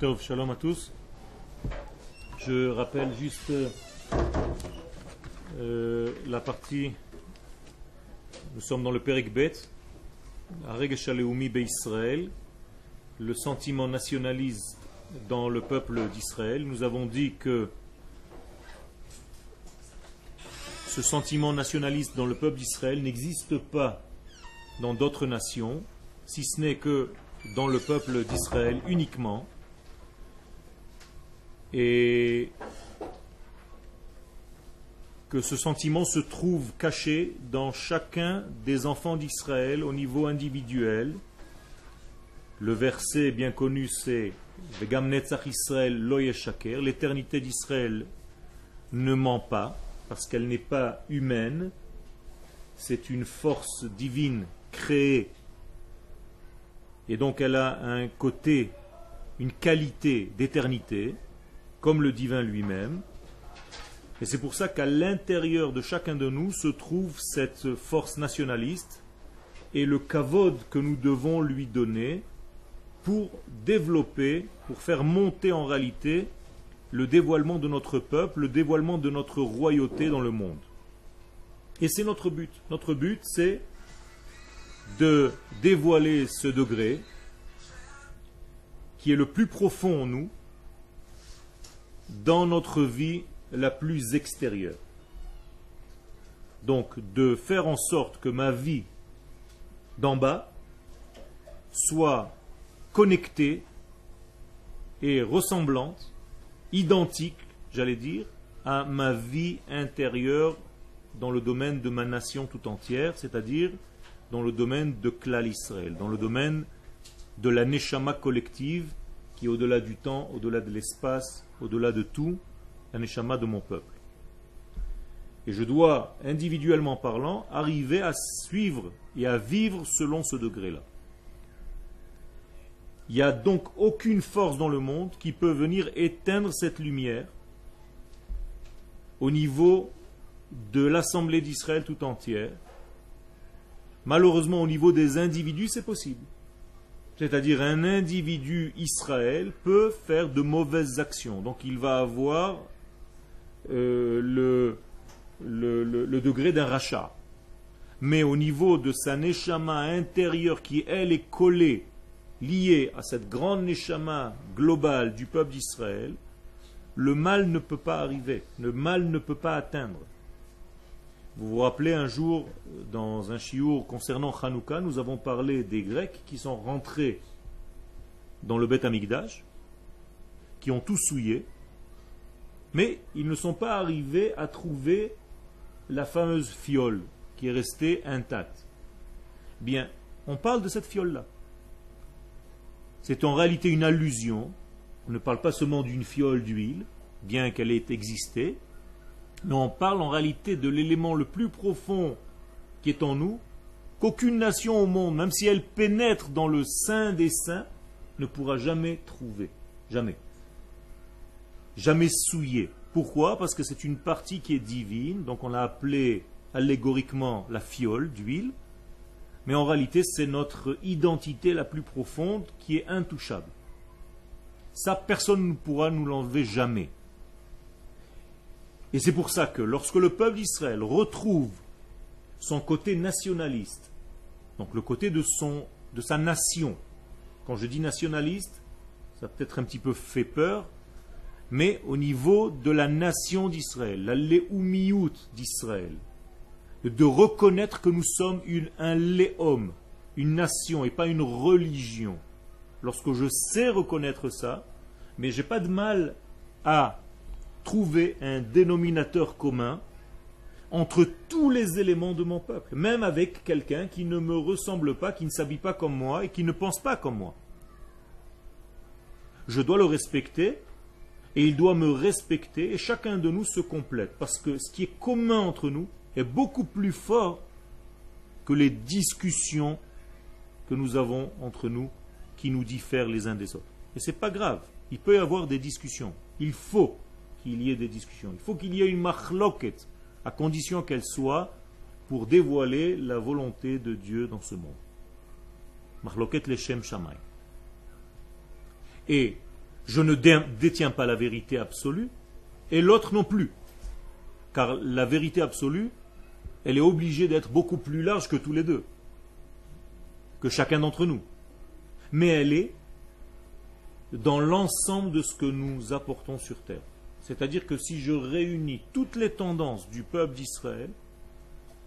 Shalom à tous. Je rappelle juste euh, la partie. Nous sommes dans le Perik Bet, Israël, le sentiment nationaliste dans le peuple d'Israël. Nous avons dit que ce sentiment nationaliste dans le peuple d'Israël n'existe pas dans d'autres nations, si ce n'est que dans le peuple d'Israël uniquement. Et que ce sentiment se trouve caché dans chacun des enfants d'Israël au niveau individuel. Le verset bien connu c'est Israël l'éternité d'Israël ne ment pas parce qu'elle n'est pas humaine, c'est une force divine créée. Et donc elle a un côté, une qualité d'éternité, comme le divin lui-même. Et c'est pour ça qu'à l'intérieur de chacun de nous se trouve cette force nationaliste et le kavod que nous devons lui donner pour développer, pour faire monter en réalité le dévoilement de notre peuple, le dévoilement de notre royauté dans le monde. Et c'est notre but. Notre but, c'est de dévoiler ce degré qui est le plus profond en nous dans notre vie la plus extérieure. Donc de faire en sorte que ma vie d'en bas soit connectée et ressemblante, identique, j'allais dire, à ma vie intérieure dans le domaine de ma nation tout entière, c'est-à-dire dans le domaine de Klal Israël, dans le domaine de la Neshama collective qui au-delà du temps, au-delà de l'espace, au-delà de tout, la Neshama de mon peuple. Et je dois, individuellement parlant, arriver à suivre et à vivre selon ce degré-là. Il n'y a donc aucune force dans le monde qui peut venir éteindre cette lumière au niveau de l'Assemblée d'Israël tout entière, Malheureusement, au niveau des individus, c'est possible. C'est-à-dire un individu Israël peut faire de mauvaises actions. Donc il va avoir euh, le, le, degré d'un rachat. Mais au niveau de sa neshama intérieure qui, elle, est collée, liée à cette grande neshama globale du peuple d'Israël, le mal ne peut pas arriver, le mal ne peut pas atteindre. Vous vous rappelez un jour, dans un chiour concernant Hanouka, nous avons parlé des Grecs qui sont rentrés dans le Beth qui ont tout souillé, mais ils ne sont pas arrivés à trouver la fameuse fiole qui est restée intacte. Bien, on parle de cette fiole-là. C'est en réalité une allusion. On ne parle pas seulement d'une fiole d'huile, bien qu'elle ait existé, mais on parle en réalité de l'élément le plus profond qui est en nous, qu'aucune nation au monde, même si elle pénètre dans le sein des saints, ne pourra jamais trouver. Jamais. Jamais souiller. Pourquoi? Parce que c'est une partie qui est divine, donc on l'a appelée allégoriquement la fiole d'huile, mais en réalité c'est notre identité la plus profonde qui est intouchable. Ça, personne ne pourra nous l'enlever jamais. Et c'est pour ça que lorsque le peuple d'Israël retrouve son côté nationaliste, donc le côté de, son, de sa nation, quand je dis nationaliste, ça peut-être un petit peu fait peur, mais au niveau de la nation d'Israël, la léoumiout d'Israël, de reconnaître que nous sommes un léom, une nation et pas une religion. Lorsque je sais reconnaître ça, mais j'ai pas de mal à trouver un dénominateur commun entre tous les éléments de mon peuple, même avec quelqu'un qui ne me ressemble pas, qui ne s'habille pas comme moi et qui ne pense pas comme moi. Je dois le respecter et il doit me respecter et chacun de nous se complète parce que ce qui est commun entre nous est beaucoup plus fort que les discussions que nous avons entre nous qui nous diffèrent les uns des autres. Et ce n'est pas grave, il peut y avoir des discussions, il faut qu'il y ait des discussions. Il faut qu'il y ait une machloket, à condition qu'elle soit pour dévoiler la volonté de Dieu dans ce monde. Machloket leshem shamay. Et je ne détiens pas la vérité absolue, et l'autre non plus. Car la vérité absolue, elle est obligée d'être beaucoup plus large que tous les deux, que chacun d'entre nous. Mais elle est dans l'ensemble de ce que nous apportons sur terre. C'est-à-dire que si je réunis toutes les tendances du peuple d'Israël,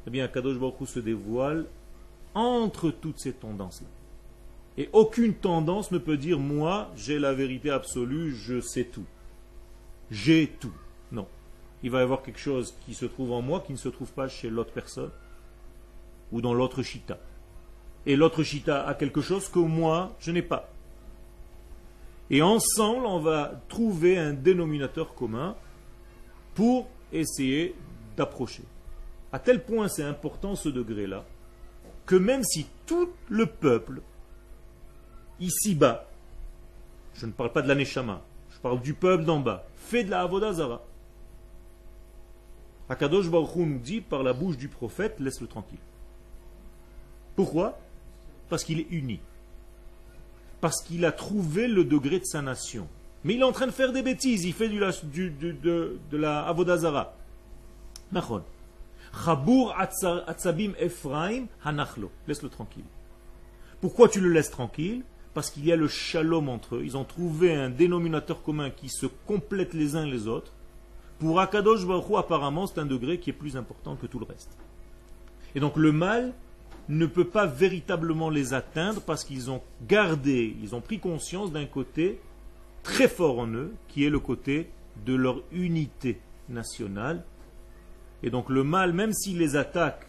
eh bien, Kadosh Baruch se dévoile entre toutes ces tendances-là. Et aucune tendance ne peut dire moi, j'ai la vérité absolue, je sais tout. J'ai tout. Non. Il va y avoir quelque chose qui se trouve en moi qui ne se trouve pas chez l'autre personne ou dans l'autre chita. Et l'autre chita a quelque chose que moi, je n'ai pas. Et ensemble, on va trouver un dénominateur commun pour essayer d'approcher. À tel point c'est important ce degré-là, que même si tout le peuple, ici-bas, je ne parle pas de l'aneshama, je parle du peuple d'en bas, fait de la avodazara, Akadosh Baruch nous dit par la bouche du prophète, laisse-le tranquille. Pourquoi? Parce qu'il est uni parce qu'il a trouvé le degré de sa nation. Mais il est en train de faire des bêtises, il fait du, de, la avodazara. Chabour atzabim Ephraim hanachlo. Laisse-le tranquille. Pourquoi tu le laisses tranquille? Parce qu'il y a le shalom entre eux. Ils ont trouvé un dénominateur commun qui se complète les uns les autres. Pour Akadosh Baruch apparemment, c'est un degré qui est plus important que tout le reste. Et donc le mal ne peut pas véritablement les atteindre parce qu'ils ont gardé, ils ont pris conscience d'un côté très fort en eux, qui est le côté de leur unité nationale. Et donc le mal, même s'il les attaque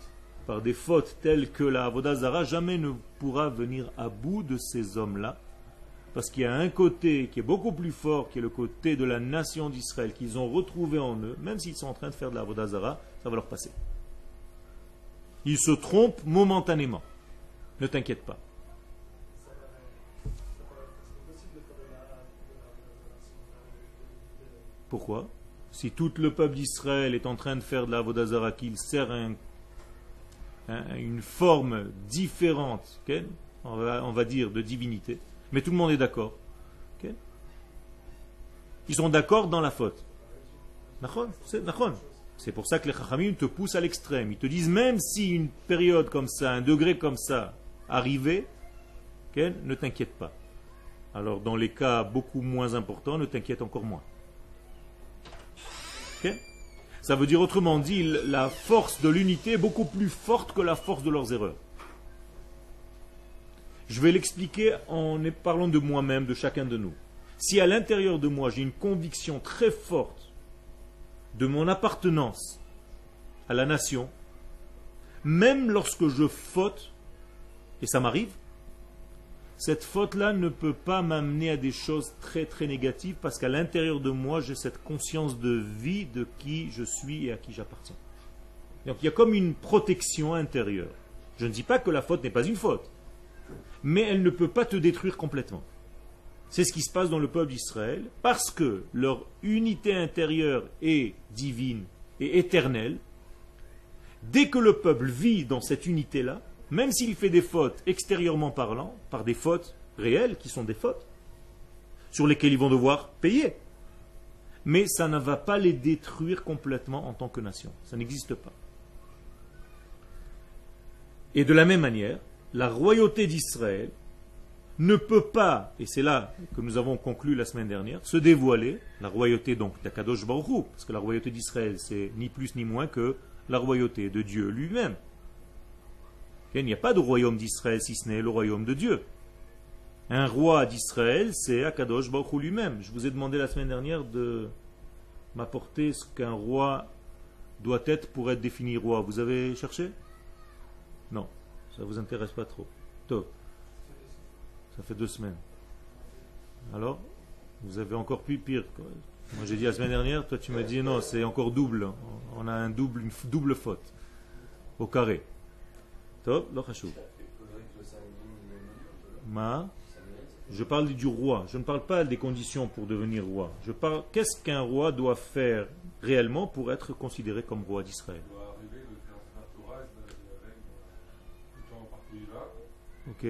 par des fautes telles que la Avodazara, jamais ne pourra venir à bout de ces hommes-là. Parce qu'il y a un côté qui est beaucoup plus fort, qui est le côté de la nation d'Israël, qu'ils ont retrouvé en eux, même s'ils sont en train de faire de la Avodazara, ça va leur passer. Il se trompe momentanément. Ne t'inquiète pas. Pourquoi? Si tout le peuple d'Israël est en train de faire de la Vodazara, qu'il sert une forme différente, on, va, dire, de divinité, mais tout le monde est d'accord. Ils sont d'accord dans la faute. C'est pour ça que les Chachamim te poussent à l'extrême. Ils te disent même si une période comme ça, un degré comme ça arrivait, ne t'inquiète pas. Alors dans les cas beaucoup moins importants, ne t'inquiète encore moins. Ça veut dire autrement dit, la force de l'unité est beaucoup plus forte que la force de leurs erreurs. Je vais l'expliquer en parlant de moi-même, de chacun de nous. Si à l'intérieur de moi j'ai une conviction très forte de mon appartenance à la nation, même lorsque je faute, et ça m'arrive, cette faute-là ne peut pas m'amener à des choses très très négatives parce qu'à l'intérieur de moi, j'ai cette conscience de vie de qui je suis et à qui j'appartiens. Donc il y a comme une protection intérieure. Je ne dis pas que la faute n'est pas une faute, mais elle ne peut pas te détruire complètement. C'est ce qui se passe dans le peuple d'Israël, parce que leur unité intérieure est divine et éternelle. Dès que le peuple vit dans cette unité-là, même s'il fait des fautes extérieurement parlant, par des fautes réelles qui sont des fautes, sur lesquelles ils vont devoir payer, mais ça ne va pas les détruire complètement en tant que nation. Ça n'existe pas. Et de la même manière, la royauté d'Israël ne peut pas, et c'est là que nous avons conclu la semaine dernière, se dévoiler, la royauté donc d'Akadosh Baruch parce que la royauté d'Israël c'est ni plus ni moins que la royauté de Dieu lui-même. Il n'y a pas de royaume d'Israël si ce n'est le royaume de Dieu. Un roi d'Israël, c'est Akadosh Baruch lui-même. Je vous ai demandé la semaine dernière de m'apporter ce qu'un roi doit être pour être défini roi. Vous avez cherché? Non, ça ne vous intéresse pas trop. Top. Ça fait deux semaines. Alors, vous avez encore plus pire. Moi j'ai dit la semaine dernière, toi tu m'as dit non, c'est encore double. On a un double, une double faute. Au carré. Top, Ma. Je parle du roi. Je ne parle pas des conditions pour devenir roi. Je parle qu'est-ce qu'un roi doit faire réellement pour être considéré comme roi d'Israël? Ok.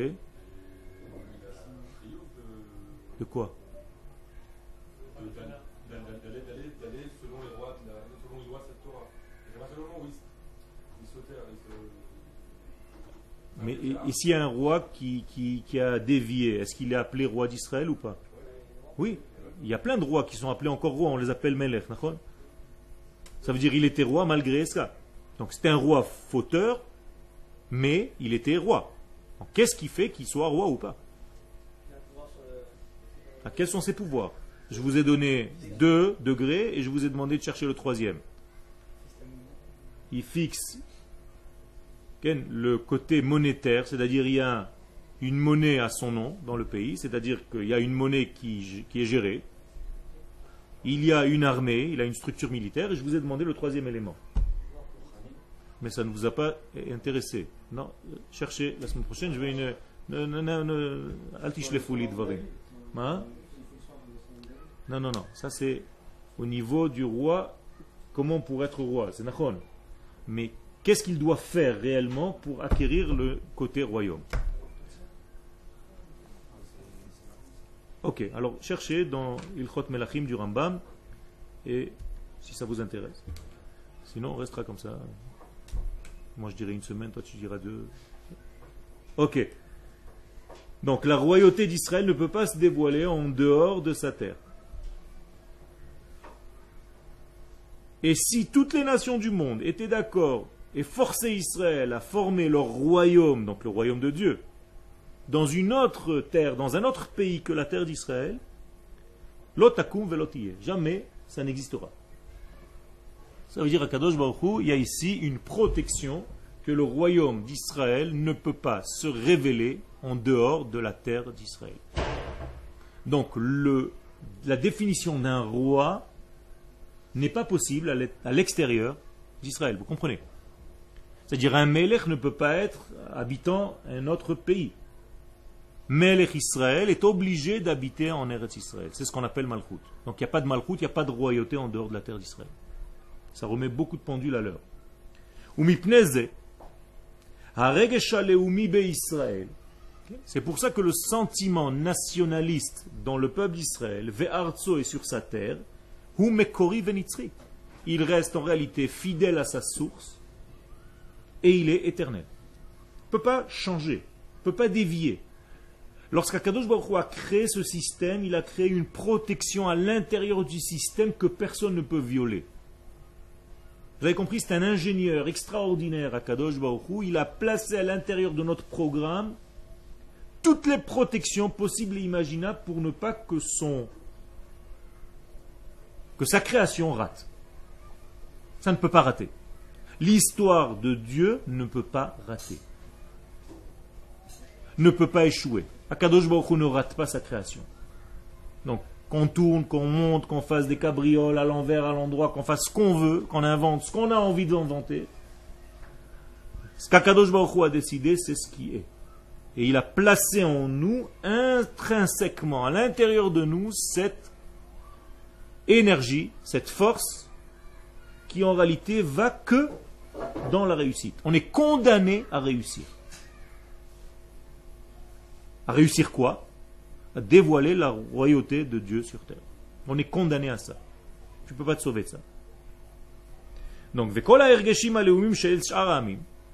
Quoi selon les cette Torah. Mais ici, y a un roi qui, qui, a dévié. Est-ce qu'il est appelé roi d'Israël ou pas Oui. Il y a plein de rois qui sont appelés encore rois. On les appelle Melech. Ça veut dire il était roi malgré ça. Donc c'était un roi fauteur, mais il était roi. Qu'est-ce qui fait qu'il soit roi ou pas? Quels sont ses pouvoirs Je vous ai donné deux degrés et je vous ai demandé de chercher le troisième. Il fixe le côté monétaire, c'est-à-dire il y a une monnaie à son nom dans le pays, c'est-à-dire qu'il y a une monnaie qui, qui, est gérée, il y a une armée, il a une structure militaire, et je vous ai demandé le troisième élément. Mais ça ne vous a pas intéressé. Non, cherchez la semaine prochaine, je vais une... Hein? Non, non, non, ça c'est au niveau du roi, comment pour être roi, c'est Nachon. Mais Qu'est-ce qu'il doit faire réellement pour acquérir le côté royaume? Ok, alors cherchez dans Ilchot Melachim du Rambam, et si ça vous intéresse. Sinon, on restera comme ça. Moi, je dirais une semaine, toi, tu diras deux. Ok. Donc, la royauté d'Israël ne peut pas se dévoiler en dehors de sa terre. Et si toutes les nations du monde étaient d'accord et forcer Israël à former leur royaume, donc le royaume de Dieu, dans une autre terre, dans un autre pays que la terre d'Israël, l'otakum velotiye. Jamais ça n'existera. Ça veut dire à Kadosh Baruch il y a ici une protection que le royaume d'Israël ne peut pas se révéler en dehors de la terre d'Israël. Donc la définition d'un roi n'est pas possible à l'extérieur d'Israël. Vous comprenez? C'est-à-dire un Melech ne peut pas être habitant un autre pays. Melech Israël est obligé d'habiter en Eretz Israël. C'est ce qu'on appelle Malchut. Donc il n'y a pas de Malchut, il n'y a pas de royauté en dehors de la terre d'Israël. Ça remet beaucoup de pendules à l'heure. C'est pour ça que le sentiment nationaliste dans le peuple d'Israël, Ve'arzo et sur sa terre, il reste en réalité fidèle à sa source, et il est éternel. Il ne peut pas changer, il ne peut pas dévier. Lorsqu'Akadosh Baruch Hu a créé ce système, il a créé une protection à l'intérieur du système que personne ne peut violer. Vous avez compris, c'est un ingénieur extraordinaire, Akadosh Baruch Hu. Il a placé à l'intérieur de notre programme toutes les protections possibles et imaginables pour ne pas que son que sa création rate. Ça ne peut pas rater. L'histoire de Dieu ne peut pas rater. Ne peut pas échouer. Akadosh Baruch ne rate pas sa création. Donc, qu'on tourne, qu'on monte, qu'on fasse des cabrioles à l'envers, à l'endroit, qu'on fasse ce qu'on veut, qu'on invente ce qu'on a envie d'inventer. Ce qu'Akadosh Baruch a décidé, c'est ce qui est. Et il a placé en nous, intrinsèquement, à l'intérieur de nous, cette énergie, cette force, qui en réalité va que dans la réussite. On est condamné à réussir. À réussir quoi? À dévoiler la royauté de Dieu sur terre. On est condamné à ça. Tu ne peux pas te sauver de ça. Donc,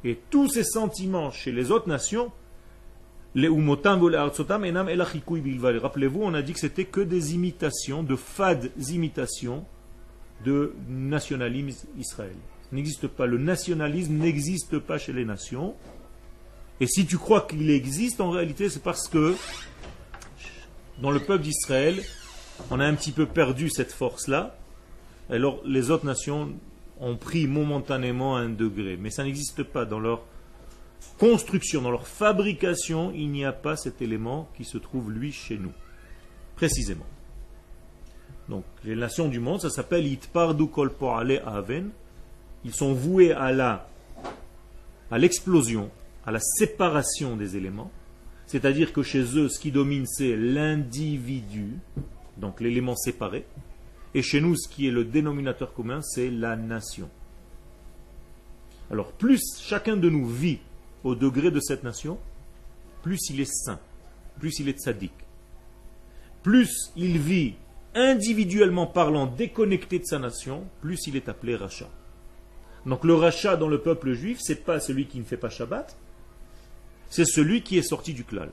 et tous ces sentiments chez les autres nations, Rappelez-vous, on a dit que c'était que des imitations, de fades imitations de nationalisme israélien n'existe pas. Le nationalisme n'existe pas chez les nations. Et si tu crois qu'il existe, en réalité, c'est parce que dans le peuple d'Israël, on a un petit peu perdu cette force-là. Alors les autres nations ont pris momentanément un degré. Mais ça n'existe pas. Dans leur construction, dans leur fabrication, il n'y a pas cet élément qui se trouve, lui, chez nous. Précisément. Donc, les nations du monde, ça s'appelle Itpardu Kol Aven ils sont voués à la à l'explosion, à la séparation des éléments. C'est-à-dire que chez eux, ce qui domine, c'est l'individu, donc l'élément séparé. Et chez nous, ce qui est le dénominateur commun, c'est la nation. Alors, plus chacun de nous vit au degré de cette nation, plus il est saint, plus il est tzaddik. Plus il vit individuellement parlant déconnecté de sa nation, plus il est appelé rachat. Donc le rachat dans le peuple juif, c'est pas celui qui ne fait pas Shabbat, c'est celui qui est sorti du klal.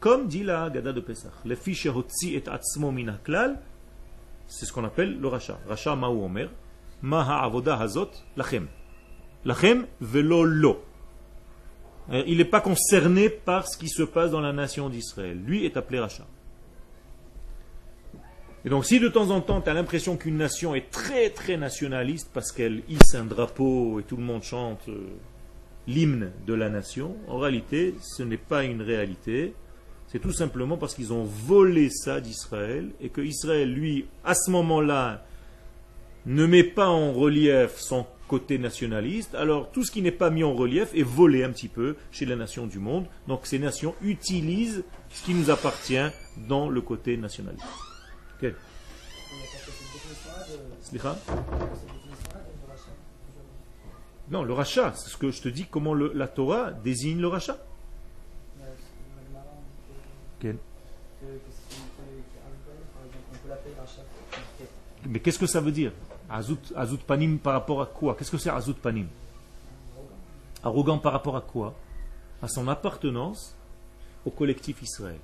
Comme dit la Gada de Pesach. Le et atzmo mina klal, c'est ce qu'on appelle le rachat. Rachat ma'u omer, ma avoda hazot lachem. Lachem velo lo. Euh, il n'est pas concerné par ce qui se passe dans la nation d'Israël. Lui est appelé rachat. Et donc si de temps en temps tu as l'impression qu'une nation est très très nationaliste parce qu'elle hisse un drapeau et tout le monde chante euh, l'hymne de la nation, en réalité ce n'est pas une réalité, c'est tout simplement parce qu'ils ont volé ça d'Israël et que Israël, lui, à ce moment-là, ne met pas en relief son côté nationaliste, alors tout ce qui n'est pas mis en relief est volé un petit peu chez les nations du monde. Donc ces nations utilisent ce qui nous appartient dans le côté nationaliste. Non, le rachat, c'est ce que je te dis, comment la Torah désigne le rachat. Mais qu'est-ce que ça veut dire? Azout, panim par rapport à quoi? Qu'est-ce que c'est Azout panim? Arrogant par rapport à quoi? À son appartenance au collectif Israël.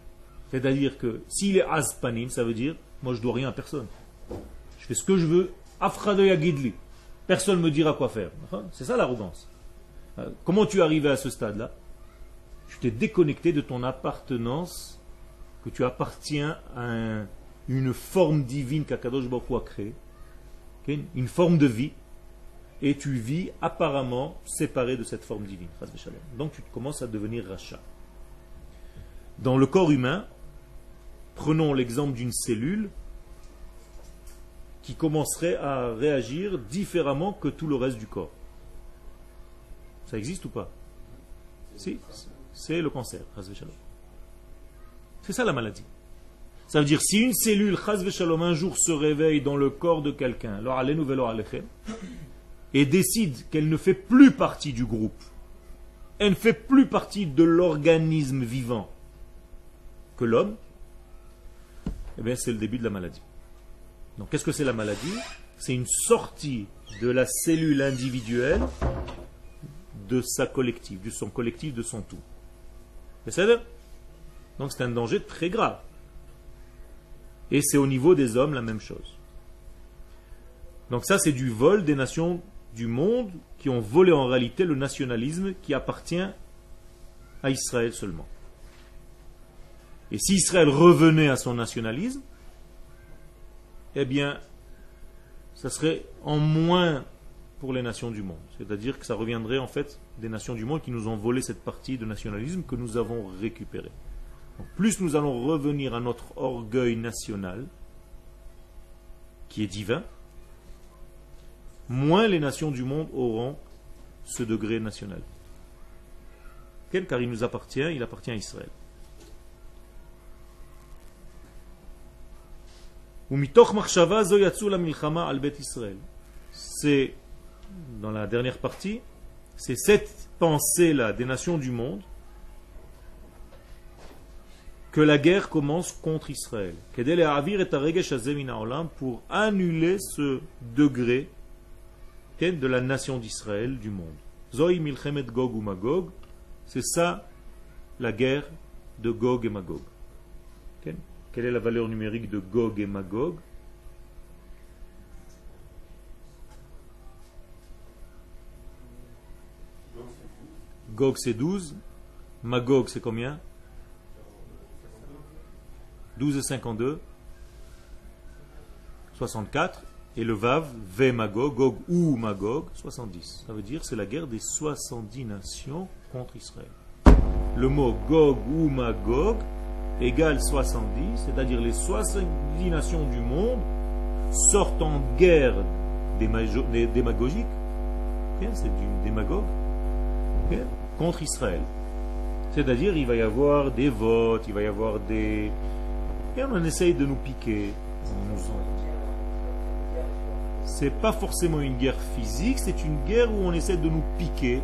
C'est-à-dire que s'il est az panim, ça veut dire moi je dois rien à personne. Je fais ce que je veux. Afradoyagidli. Personne ne me dira quoi faire. C'est ça l'arrogance. Euh, comment tu es arrivé à ce stade-là? Tu t'es déconnecté de ton appartenance, que tu appartiens à une forme divine qu'Akadosh Baruch a créée, une forme de vie, et tu vis apparemment séparé de cette forme divine. Donc tu commences à devenir rachat. Dans le corps humain, Prenons l'exemple d'une cellule qui commencerait à réagir différemment que tout le reste du corps. Ça existe ou pas? Si, c'est le cancer. C'est ça la maladie. Ça veut dire si une cellule, un jour se réveille dans le corps de quelqu'un, et décide qu'elle ne fait plus partie du groupe, elle ne fait plus partie de l'organisme vivant que l'homme, eh bien c'est le début de la maladie. Donc qu'est-ce que c'est la maladie? C'est une sortie de la cellule individuelle de sa collective, de son collectif, de son tout. Donc c'est un danger très grave. Et c'est au niveau des hommes la même chose. Donc ça c'est du vol des nations du monde qui ont volé en réalité le nationalisme qui appartient à Israël seulement. Et si Israël revenait à son nationalisme, eh bien, ça serait en moins pour les nations du monde. C'est-à-dire que ça reviendrait en fait des nations du monde qui nous ont volé cette partie de nationalisme que nous avons récupérée. Plus nous allons revenir à notre orgueil national, qui est divin, moins les nations du monde auront ce degré national. Car il nous appartient, il appartient à Israël. C'est, dans la dernière partie, c'est cette pensée-là des nations du monde que la guerre commence contre Israël. Pour annuler ce degré de la nation d'Israël du monde. Zoï milchemet Gog ou Magog, c'est ça la guerre de Gog et Magog. Quelle est la valeur numérique de Gog et Magog? Gog c'est 12, Magog c'est combien? 12 et 52, 64, et le Vav, V Magog, Gog ou Magog, 70. Ça veut dire c'est la guerre des 70 nations contre Israël. Le mot Gog ou Magog égale 70, c'est-à-dire les 70 nations du monde sortent en guerre démagogique, c'est du démagogue, contre Israël. C'est-à-dire il va y avoir des votes, il va y avoir des... On essaye de nous piquer. C'est pas forcément une guerre physique, c'est une guerre où on essaie de nous piquer,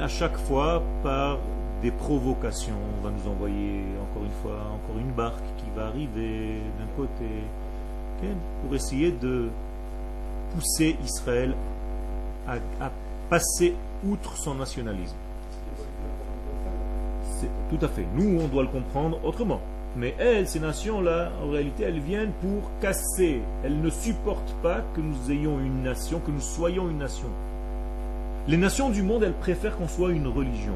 à chaque fois par des provocations. On va nous envoyer encore une fois encore une barque qui va arriver d'un côté pour essayer de pousser Israël à, passer outre son nationalisme. Tout à fait. Nous, on doit le comprendre autrement. Mais elles, ces nations-là, en réalité, elles viennent pour casser. Elles ne supportent pas que nous ayons une nation, que nous soyons une nation. Les nations du monde, elles préfèrent qu'on soit une religion.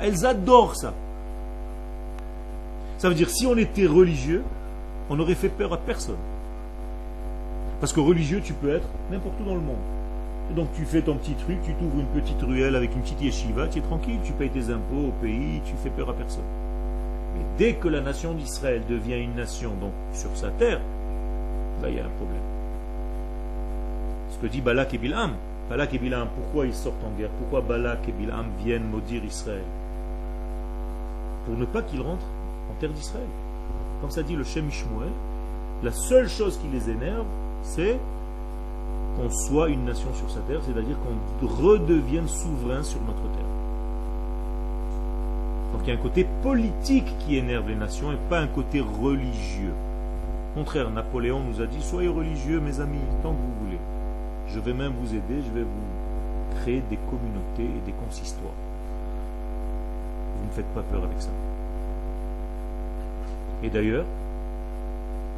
Elles adorent ça. Ça veut dire, si on était religieux, on n'aurait fait peur à personne. Parce que religieux, tu peux être n'importe où dans le monde. donc tu fais ton petit truc, tu t'ouvres une petite ruelle avec une petite yeshiva, tu es tranquille, tu payes tes impôts au pays, tu fais peur à personne. Dès que la nation d'Israël devient une nation, donc sur sa terre, là il y a un problème. Ce que dit Balak et Bilham. Balak et Bilham, pourquoi ils sortent en guerre? Pourquoi Balak et Bilham viennent maudire Israël? Pour ne pas qu'ils rentrent en terre d'Israël. Comme ça dit le Shem Ishmuel, la seule chose qui les énerve, c'est qu'on soit une nation sur sa terre, c'est-à-dire qu'on redevienne souverain sur notre terre. Donc il y a un côté politique qui énerve les nations et pas un côté religieux. Au contraire, Napoléon nous a dit soyez religieux, mes amis, tant que vous voulez. Je vais même vous aider, je vais vous créer des communautés et des consistoires. Vous ne faites pas peur avec ça. Et d'ailleurs,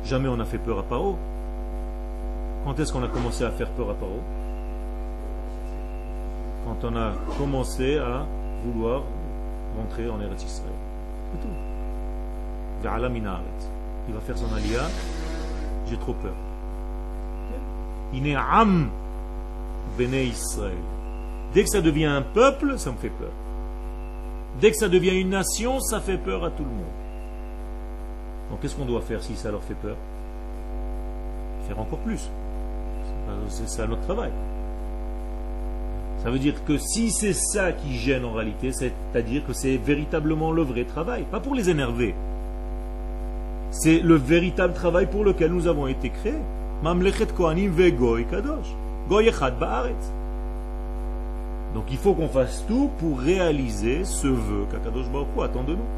jamais on n'a fait peur à Paro. Quand est-ce qu'on a commencé à faire peur à Paro? Quand on a commencé à vouloir rentrer en Eretz Israël. C'est tout. Il va faire son alia. J'ai trop peur. Il est Am Bene Israël. Dès que ça devient un peuple, ça me fait peur. Dès que ça devient une nation, ça fait peur à tout le monde. Donc qu'est-ce qu'on doit faire si ça leur fait peur? Faire encore plus. C'est ça notre travail. Ça veut dire que si c'est ça qui gêne en réalité, c'est-à-dire que c'est véritablement le vrai travail, pas pour les énerver. C'est le véritable travail pour lequel nous avons été créés. Donc il faut qu'on fasse tout pour réaliser ce vœu qu'Akadosh Baruch attend de nous.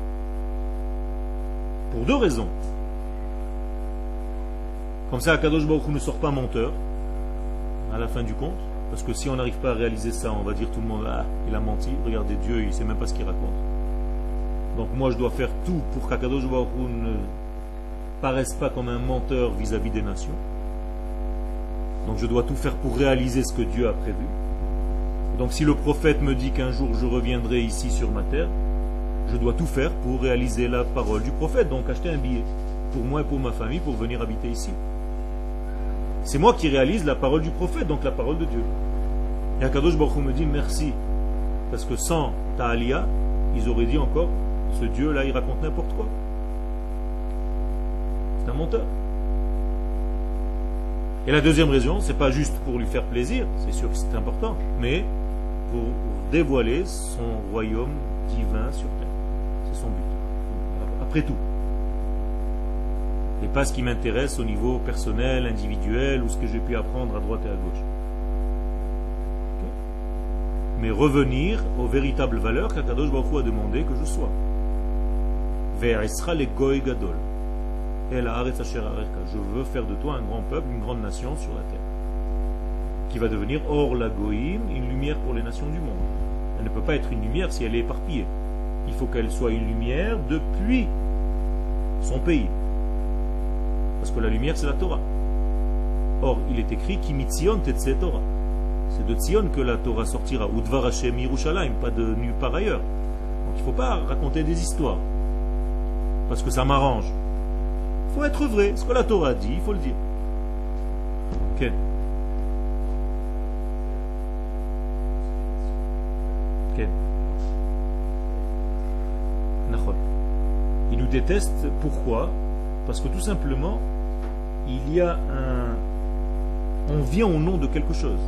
Pour deux raisons. Comme ça, Akadosh Baruch ne sort pas menteur à la fin du compte. Parce que si on n'arrive pas à réaliser ça, on va dire tout le monde, ah, il a menti, regardez Dieu, il ne sait même pas ce qu'il raconte. Donc moi, je dois faire tout pour qu'Akadosh Baruch ne paraisse pas comme un menteur vis-à-vis des nations. Donc je dois tout faire pour réaliser ce que Dieu a prévu. Donc si le prophète me dit qu'un jour je reviendrai ici sur ma terre, je dois tout faire pour réaliser la parole du prophète, donc acheter un billet pour moi et pour ma famille pour venir habiter ici. C'est moi qui réalise la parole du prophète, donc la parole de Dieu. Et Akadosh me dit merci, parce que sans ta ils auraient dit encore, ce Dieu-là, il raconte n'importe quoi. C'est un menteur. Et la deuxième raison, c'est pas juste pour lui faire plaisir, c'est sûr que c'est important, mais pour dévoiler son royaume divin sur terre. C'est son but. Après tout et pas ce qui m'intéresse au niveau personnel, individuel ou ce que j'ai pu apprendre à droite et à gauche. Mais revenir aux véritables valeurs qu'Akadosh Baruch a demandé que je sois. gadol. Je veux faire de toi un grand peuple, une grande nation sur la terre. Qui va devenir hors la goïm, une lumière pour les nations du monde. Elle ne peut pas être une lumière si elle est éparpillée. Il faut qu'elle soit une lumière depuis son pays. Parce que la lumière, c'est la Torah. Or, il est écrit Kimitzion Tetse Torah. C'est de Tzion que la Torah sortira. Ou Dvar Hashem Yerushalayim, pas de nulle part ailleurs. Donc il ne faut pas raconter des histoires. Parce que ça m'arrange. Il faut être vrai. Ce que la Torah dit, il faut le dire. Ok. Ok. Il nous déteste. Pourquoi? Parce que tout simplement, il y a un... On vient au nom de quelque chose.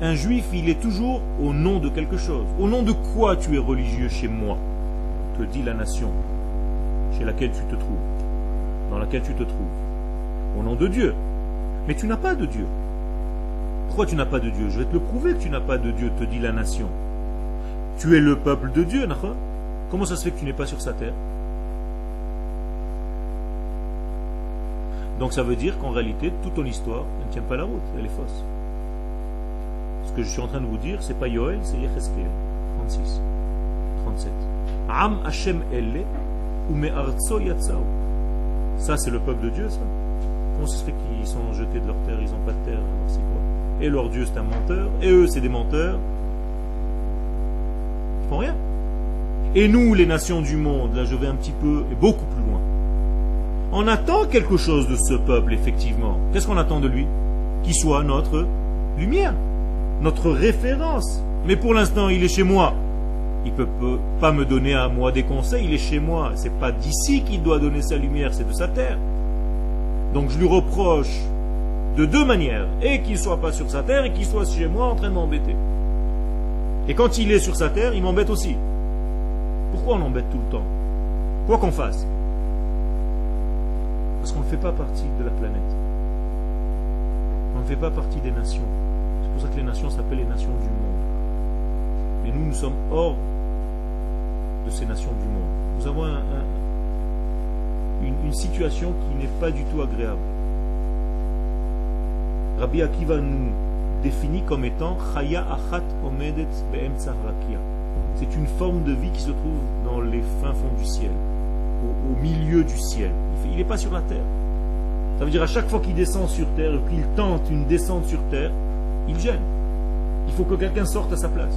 Un juif, il est toujours au nom de quelque chose. Au nom de quoi tu es religieux chez moi te dit la nation chez laquelle tu te trouves, dans laquelle tu te trouves. Au nom de Dieu. Mais tu n'as pas de Dieu. Pourquoi tu n'as pas de Dieu? Je vais te le prouver que tu n'as pas de Dieu, te dit la nation. Tu es le peuple de Dieu, Comment ça se fait que tu n'es pas sur sa terre? Donc ça veut dire qu'en réalité, toute ton histoire ne tient pas la route, elle est fausse. Ce que je suis en train de vous dire, c'est pas Yoel, c'est Yecheskel, 36. 37. Am Hashem Elle ou Yatsao. Ça, c'est le peuple de Dieu, ça. Comment ça se fait qu'ils sont jetés de leur terre, ils n'ont pas de terre, alors c'est quoi? Et leur Dieu, c'est un menteur, et eux, c'est des menteurs. Ils font rien. Et nous, les nations du monde, là je vais un petit peu, et beaucoup plus loin. On attend quelque chose de ce peuple, effectivement. Qu'est-ce qu'on attend de lui? Qu'il soit notre lumière, notre référence. Mais pour l'instant, il est chez moi. Il ne peut pas me donner à moi des conseils, il est chez moi. C'est pas d'ici qu'il doit donner sa lumière, c'est de sa terre. Donc je lui reproche de deux manières. Et qu'il ne soit pas sur sa terre et qu'il soit chez moi en train de m'embêter. Et quand il est sur sa terre, il m'embête aussi. Pourquoi on l'embête tout le temps? Quoi qu'on fasse Parce qu'on ne fait pas partie de la planète. On ne fait pas partie des nations. C'est pour ça que les nations s'appellent les nations du monde. Mais nous, nous sommes hors de ces nations du monde. Nous avons une, situation qui n'est pas du tout agréable. Rabbi Akiva nous définit comme étant Chaya Achat Omedet Rakia. C'est une forme de vie qui se trouve dans les fins fonds du ciel, au, milieu du ciel. Il n'est pas sur la terre. Ça veut dire à chaque fois qu'il descend sur terre, qu'il tente une descente sur terre, il gêne. Il faut que quelqu'un sorte à sa place.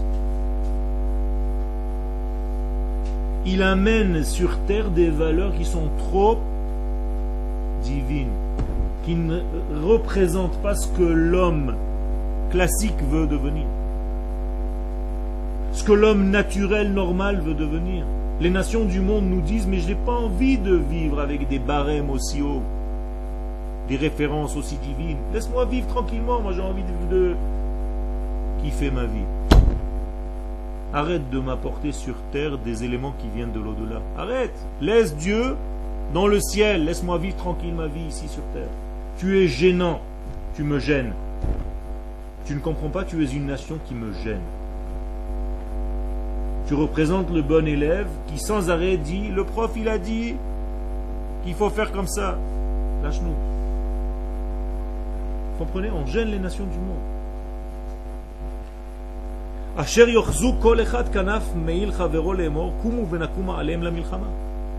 Il amène sur terre des valeurs qui sont trop divines, qui ne représentent pas ce que l'homme classique veut devenir ce que l'homme naturel, normal veut devenir. Les nations du monde nous disent, mais je n'ai pas envie de vivre avec des barèmes aussi hauts, des références aussi divines. Laisse-moi vivre tranquillement, moi j'ai envie de, de kiffer ma vie. Arrête de m'apporter sur terre des éléments qui viennent de l'au-delà. Arrête. Laisse Dieu dans le ciel. Laisse-moi vivre tranquille ma vie ici sur terre. Tu es gênant. Tu me gênes. Tu ne comprends pas, tu es une nation qui me gêne. Tu représentes le bon élève qui sans arrêt dit, le prof il a dit qu'il faut faire comme ça. Lâche-nous. Comprenez? On gêne les nations du monde.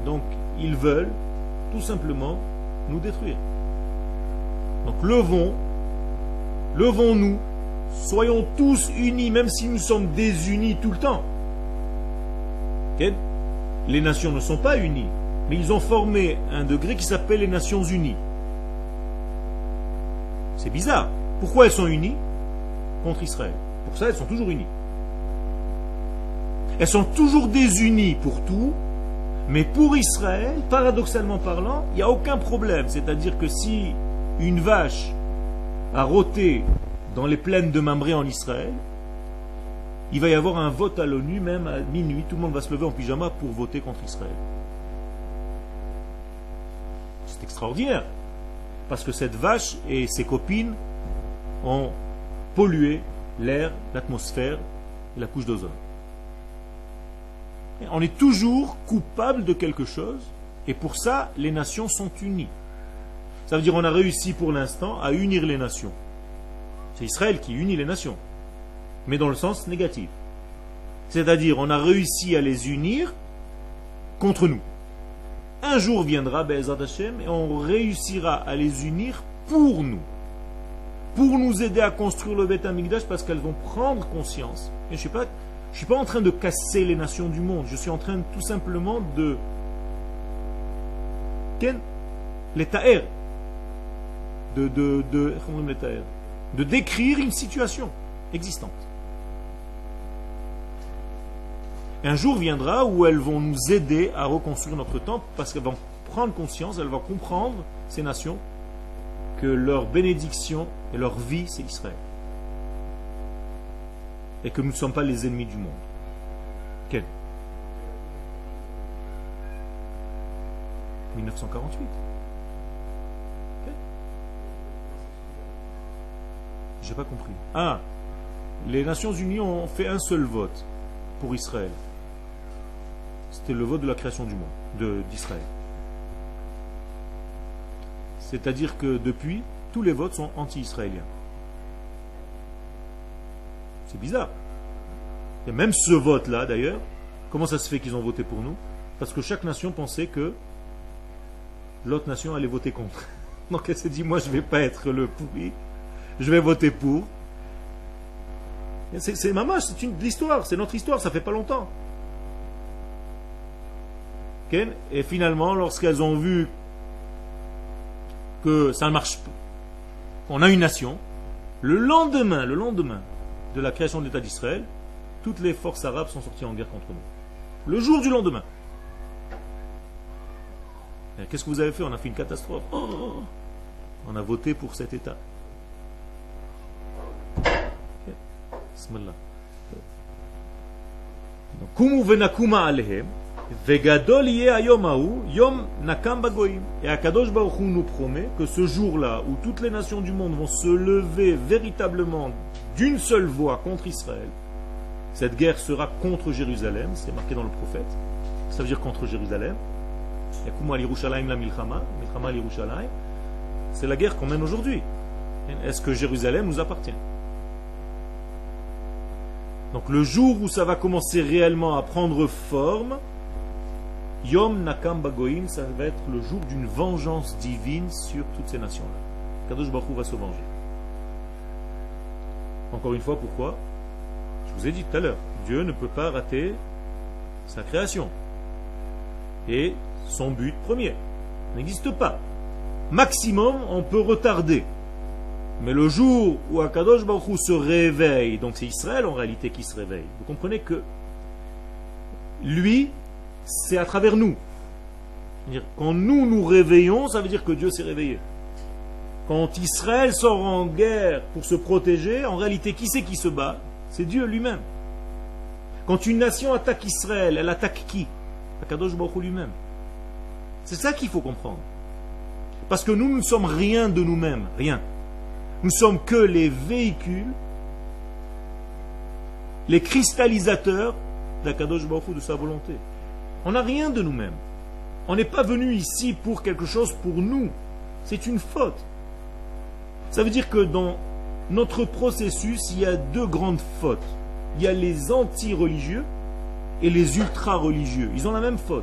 Donc, ils veulent tout simplement nous détruire. Donc, levons, levons-nous, soyons tous unis, même si nous sommes désunis tout le temps. Les nations ne sont pas unies, mais ils ont formé un degré qui s'appelle les Nations Unies. C'est bizarre. Pourquoi elles sont unies contre Israël? Pour ça, elles sont toujours unies. Elles sont toujours désunies pour tout, mais pour Israël, paradoxalement parlant, il n'y a aucun problème. C'est-à-dire que si une vache a rôté dans les plaines de Mamré en Israël, il va y avoir un vote à l'ONU, même à minuit, tout le monde va se lever en pyjama pour voter contre Israël. C'est extraordinaire, parce que cette vache et ses copines ont pollué l'air, l'atmosphère et la couche d'ozone. On est toujours coupable de quelque chose, et pour ça, les nations sont unies. Ça veut dire qu'on a réussi pour l'instant à unir les nations. C'est Israël qui unit les nations mais dans le sens négatif. C'est-à-dire, on a réussi à les unir contre nous. Un jour viendra, Be'ezat Hashem, et on réussira à les unir pour nous. Pour nous aider à construire le Beth Amikdash parce qu'elles vont prendre conscience. Je ne suis, suis, pas en train de casser les nations du monde. Je suis en train tout simplement de. Les taer. De, de, de, de décrire une situation existante. Un jour viendra où elles vont nous aider à reconstruire notre temple parce qu'elles vont prendre conscience, elles vont comprendre, ces nations, que leur bénédiction et leur vie, c'est Israël. Et que nous ne sommes pas les ennemis du monde. Quel? 1948. J'ai pas compris. Ah, les Nations Unies ont fait un seul vote pour Israël. C'était le vote de la création du monde, d'Israël. C'est-à-dire que depuis, tous les votes sont anti-israéliens. C'est bizarre. Et même ce vote-là, d'ailleurs, Comment ça se fait qu'ils ont voté pour nous? Parce que chaque nation pensait que l'autre nation allait voter contre. Donc elle s'est dit, moi je ne vais pas être le pourri, je vais voter pour. C'est maman, c'est une l'histoire, c'est notre histoire, ça fait pas longtemps. Et finalement, lorsqu'elles ont vu que ça ne marche pas, on a une nation, le lendemain, le lendemain de la création de l'État d'Israël, toutes les forces arabes sont sorties en guerre contre nous. Le jour du lendemain. Qu'est-ce que vous avez fait? On a fait une catastrophe. Oh, on a voté pour cet État. Et Akadosh Baruch nous promet que ce jour-là, où toutes les nations du monde vont se lever véritablement d'une seule voix contre Israël, cette guerre sera contre Jérusalem, c'est marqué dans le prophète, ça veut dire contre Jérusalem. C'est la guerre qu'on mène aujourd'hui. Est-ce que Jérusalem nous appartient? Donc le jour où ça va commencer réellement à prendre forme, Yom Nakam Bagoim, ça va être le jour d'une vengeance divine sur toutes ces nations-là. Kadosh Baruch va se venger. Encore une fois, pourquoi? Je vous ai dit tout à l'heure, Dieu ne peut pas rater sa création. Et son but premier n'existe pas. Maximum, on peut retarder. Mais le jour où Akadosh Baruch se réveille, donc c'est Israël en réalité qui se réveille, vous comprenez que lui, c'est à travers nous. Quand nous nous réveillons, ça veut dire que Dieu s'est réveillé. Quand Israël sort en guerre pour se protéger, en réalité, qui c'est qui se bat? C'est Dieu lui-même. Quand une nation attaque Israël, elle attaque qui? Akadosh Baruch lui-même. C'est ça qu'il faut comprendre. Parce que nous ne sommes rien de nous-mêmes, rien. Nous sommes que les véhicules, les cristallisateurs d'Akadosh Baruch de sa volonté. On n'a rien de nous-mêmes. On n'est pas venu ici pour quelque chose pour nous. C'est une faute. Ça veut dire que dans notre processus, il y a deux grandes fautes. Il y a les anti-religieux et les ultra-religieux. Ils ont la même faute.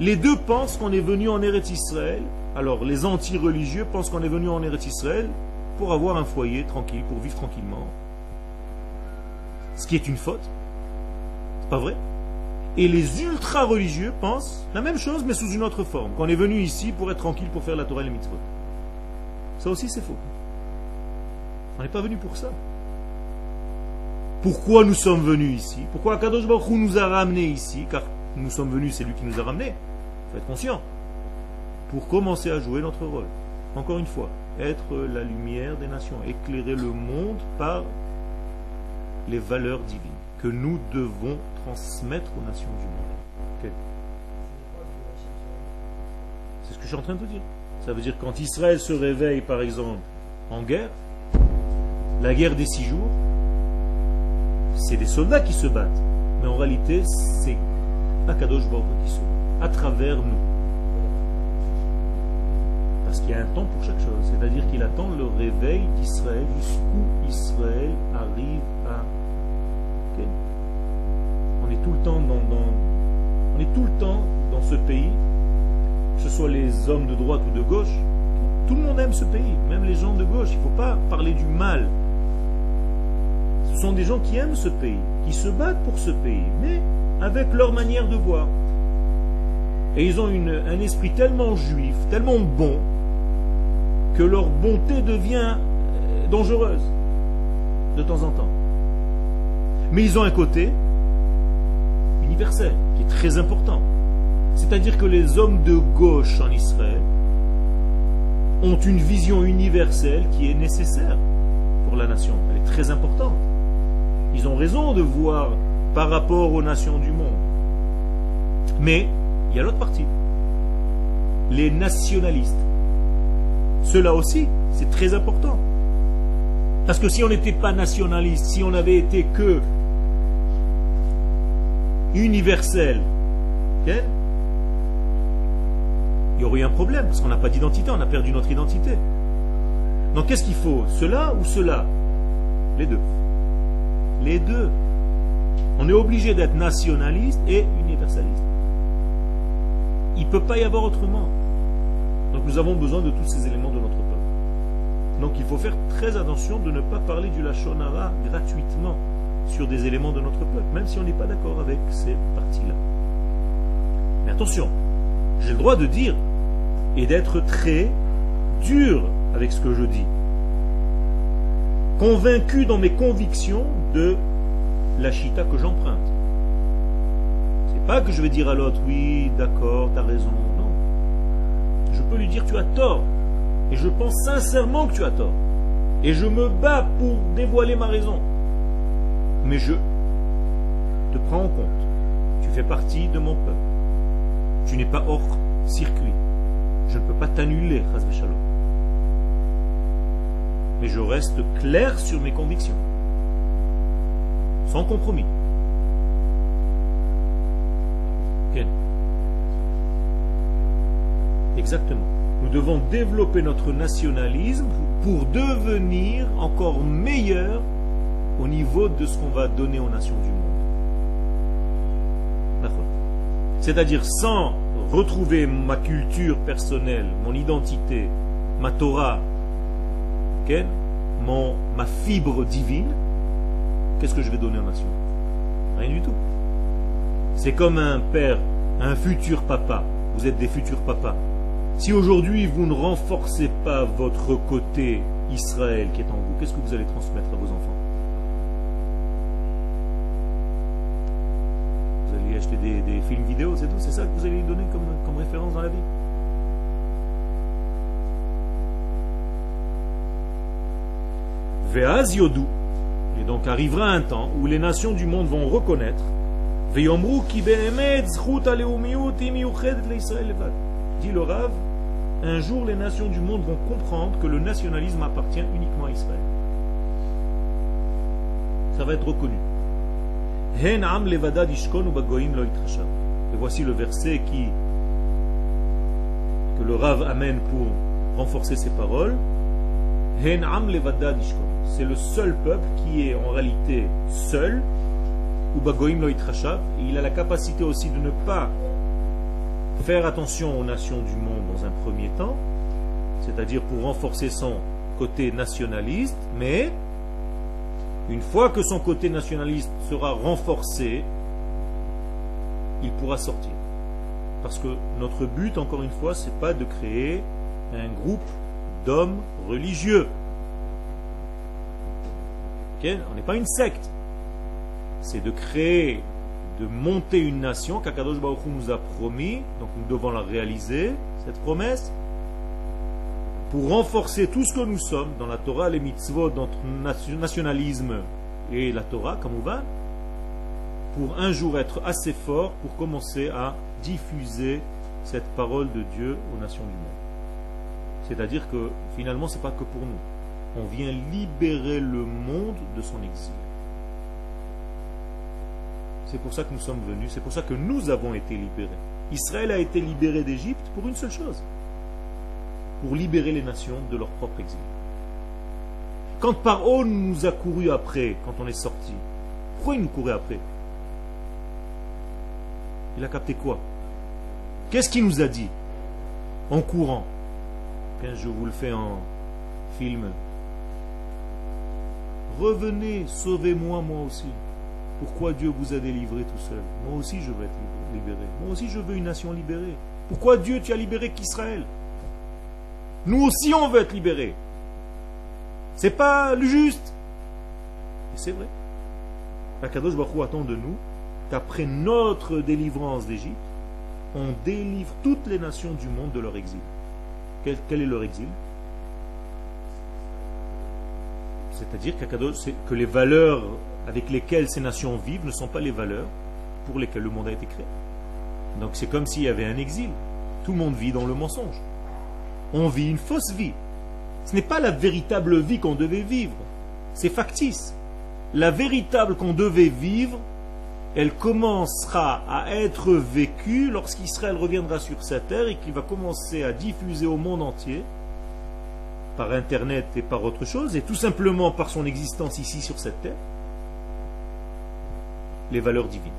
Les deux pensent qu'on est venu en Eretz Israël. Alors, les anti-religieux pensent qu'on est venu en Eretz Israël pour avoir un foyer tranquille, pour vivre tranquillement. Ce qui est une faute. C'est pas vrai? Et les ultra-religieux pensent la même chose, mais sous une autre forme. Qu'on est venu ici pour être tranquille, pour faire la Torah et les mitzvot. Ça aussi, c'est faux. On n'est pas venu pour ça. Pourquoi nous sommes venus ici? Pourquoi Akadosh Baruch Hu nous a ramenés ici? Car nous sommes venus, c'est lui qui nous a ramenés. Il faut être conscient. Pour commencer à jouer notre rôle. Encore une fois, être la lumière des nations, éclairer le monde par les valeurs divines que nous devons transmettre aux nations du monde. C'est ce que je suis en train de dire. Ça veut dire quand Israël se réveille, par exemple, en guerre, la guerre des six jours, c'est des soldats qui se battent. Mais en réalité, c'est Akadosh Baruch qui se bat, à travers nous. Parce qu'il y a un temps pour chaque chose. C'est-à-dire qu'il attend le réveil d'Israël jusqu'où Israël arrive à on tout le temps dans, on est tout le temps dans ce pays, que ce soit les hommes de droite ou de gauche, tout le monde aime ce pays, même les gens de gauche. Il ne faut pas parler du mal. Ce sont des gens qui aiment ce pays, qui se battent pour ce pays, mais avec leur manière de voir. Et ils ont un esprit tellement juif, tellement bon, que leur bonté devient euh, dangereuse de temps en temps. Mais ils ont un côté qui est très important. C'est-à-dire que les hommes de gauche en Israël ont une vision universelle qui est nécessaire pour la nation. Elle est très importante. Ils ont raison de voir par rapport aux nations du monde. Mais il y a l'autre partie. Les nationalistes. Cela aussi, c'est très important. Parce que si on n'était pas nationaliste, si on avait été que universel, il y aurait eu un problème, parce qu'on n'a pas d'identité, on a perdu notre identité. Donc qu'est-ce qu'il faut? Cela ou cela? Les deux. Les deux. On est obligé d'être nationaliste et universaliste. Il ne peut pas y avoir autrement. Donc nous avons besoin de tous ces éléments de notre peuple. Donc il faut faire très attention de ne pas parler du Lachonara gratuitement sur des éléments de notre peuple, même si on n'est pas d'accord avec ces parties-là. Mais attention, j'ai le droit de dire et d'être très dur avec ce que je dis. Convaincu dans mes convictions de la chita que j'emprunte. C'est pas que je vais dire à l'autre, oui, d'accord, tu as raison. Non. Je peux lui dire, tu as tort. Et je pense sincèrement que tu as tort. Et je me bats pour dévoiler ma raison. Mais je te prends en compte. Tu fais partie de mon peuple. Tu n'es pas hors circuit. Je ne peux pas t'annuler, Shalom. Mais je reste clair sur mes convictions. Sans compromis. Exactement. Nous devons développer notre nationalisme pour devenir encore meilleur au niveau de ce qu'on va donner aux nations du monde. C'est-à-dire sans retrouver ma culture personnelle, mon identité, ma Torah, ma fibre divine, qu'est-ce que je vais donner aux nations? Rien du tout. C'est comme un père, un futur papa. Vous êtes des futurs papas. Si aujourd'hui vous ne renforcez pas votre côté Israël qui est en vous, qu'est-ce que vous allez transmettre à vos enfants? Des, films vidéo, c'est tout C'est ça que vous allez lui donner comme, comme référence dans la vie Veaz. Et donc arrivera un temps où les nations du monde vont reconnaître Dit le Rav, un jour les nations du monde vont comprendre que le nationalisme appartient uniquement à Israël. Ça va être reconnu. Et voici le verset que le Rav amène pour renforcer ses paroles. C'est le seul peuple qui est en réalité seul, lo il a la capacité aussi de ne pas faire attention aux nations du monde dans un premier temps, c'est-à-dire pour renforcer son côté nationaliste, mais une fois que son côté nationaliste sera renforcé, il pourra sortir. Parce que notre but, encore une fois, c'est pas de créer un groupe d'hommes religieux. On n'est pas une secte. C'est de créer, de monter une nation qu'Akadosh Baruch nous a promis, donc nous devons la réaliser, cette promesse, pour renforcer tout ce que nous sommes dans la Torah, les mitzvot, notre nationalisme et la Torah, comme va, pour un jour être assez fort pour commencer à diffuser cette parole de Dieu aux nations du monde. C'est-à-dire que finalement, ce n'est pas que pour nous. On vient libérer le monde de son exil. C'est pour ça que nous sommes venus, c'est pour ça que nous avons été libérés. Israël a été libéré d'Égypte pour une seule chose, pour libérer les nations de leur propre exil. Quand Paro nous a couru après, quand on est sorti, pourquoi il nous courait après? Il a capté quoi? Qu'est-ce qu'il nous a dit? En courant je vous le fais en film. Revenez, sauvez-moi moi aussi. Pourquoi Dieu vous a délivré tout seul? Moi aussi je veux être libéré. Moi aussi je veux une nation libérée. Pourquoi Dieu tu as libéré qu'Israël? Nous aussi on veut être libérés. C'est pas le juste. Et c'est vrai. Akadosh Baruch attend de nous qu'après notre délivrance d'Égypte, on délivre toutes les nations du monde de leur exil. Quel, est leur exil? C'est-à-dire que les valeurs avec lesquelles ces nations vivent ne sont pas les valeurs pour lesquelles le monde a été créé. Donc c'est comme s'il y avait un exil. Tout le monde vit dans le mensonge. On vit une fausse vie. Ce n'est pas la véritable vie qu'on devait vivre. C'est factice. La véritable qu'on devait vivre, elle commencera à être vécue lorsqu'Israël reviendra sur sa terre et qu'il va commencer à diffuser au monde entier, par Internet et par autre chose, et tout simplement par son existence ici sur cette terre, les valeurs divines,